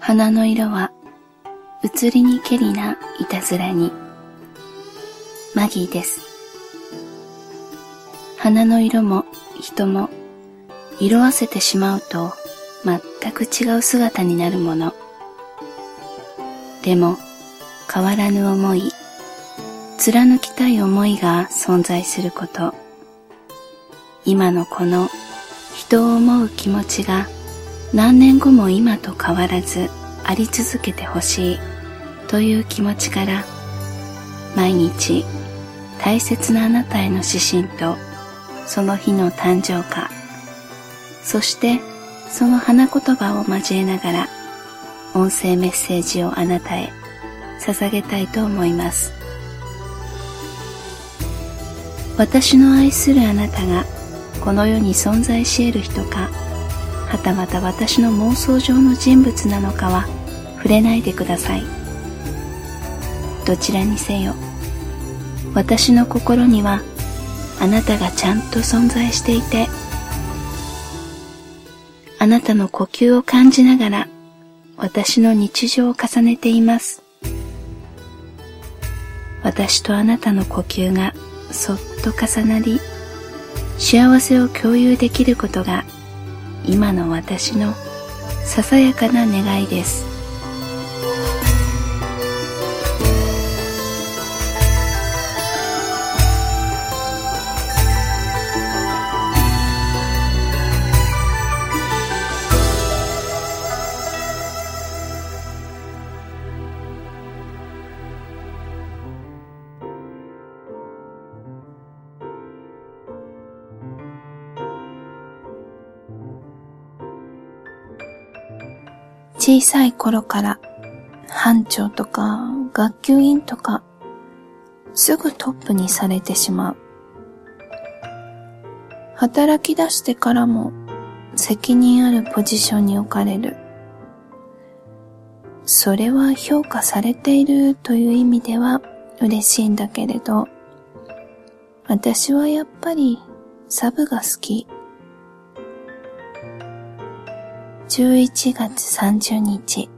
花の色は移りにけりないたずらに。マギーです。花の色も人も色あせてしまうと全く違う姿になるもの。でも変わらぬ思い貫きたい思いが存在すること。今のこの人を思う気持ちが何年後も今と変わらずあり続けてほしいという気持ちから毎日大切なあなたへの指針とその日の誕生花そしてその花言葉を交えながら音声メッセージをあなたへ捧げたいと思います。私の愛するあなたがこの世に存在し得る人かはたまた私の妄想上の人物なのかは触れないでください。どちらにせよ私の心にはあなたがちゃんと存在していてあなたの呼吸を感じながら私の日常を重ねています。私とあなたの呼吸がそっと重なり幸せを共有できることが今の私のささやかな願いです。小さい頃から班長とか学級委員とかすぐトップにされてしまう。働き出してからも責任あるポジションに置かれる。それは評価されているという意味では嬉しいんだけれど、私はやっぱりサブが好き。11月30日。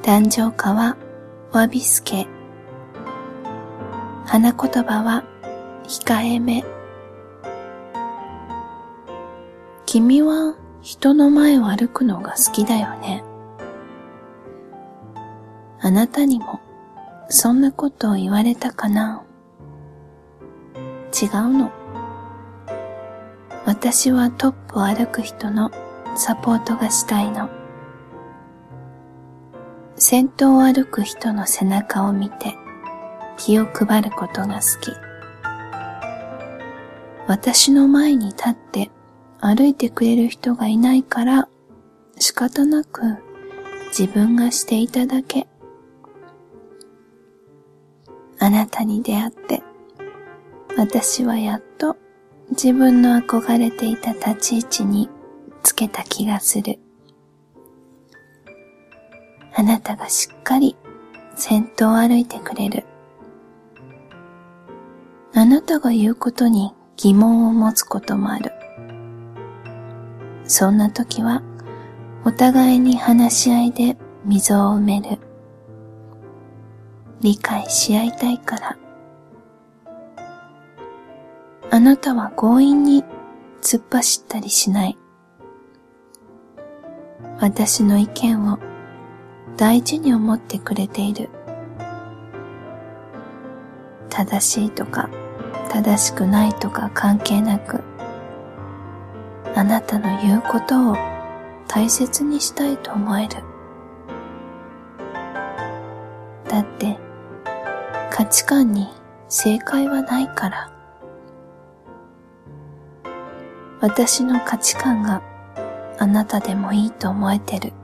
誕生花はわびすけ。花言葉は控えめ。君は人の前を歩くのが好きだよね。あなたにもそんなことを言われたかな。違うの。私はトップを歩く人のサポートがしたいの。先頭を歩く人の背中を見て気を配ることが好き。私の前に立って歩いてくれる人がいないから仕方なく自分がしていただけ。あなたに出会って私はやっと自分の憧れていた立ち位置につけた気がする。あなたがしっかり先頭を歩いてくれる。あなたが言うことに疑問を持つこともある。そんな時はお互いに話し合いで溝を埋める。理解し合いたいから。あなたは強引に突っ走ったりしない。私の意見を大事に思ってくれている。正しいとか正しくないとか関係なく、あなたの言うことを大切にしたいと思える。だって価値観に正解はないから。私の価値観があなたでもいいと思えてる。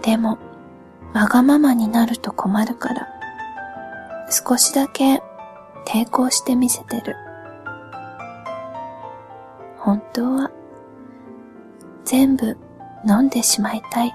でも、わがままになると困るから、少しだけ抵抗してみせてる。本当は、全部飲んでしまいたい。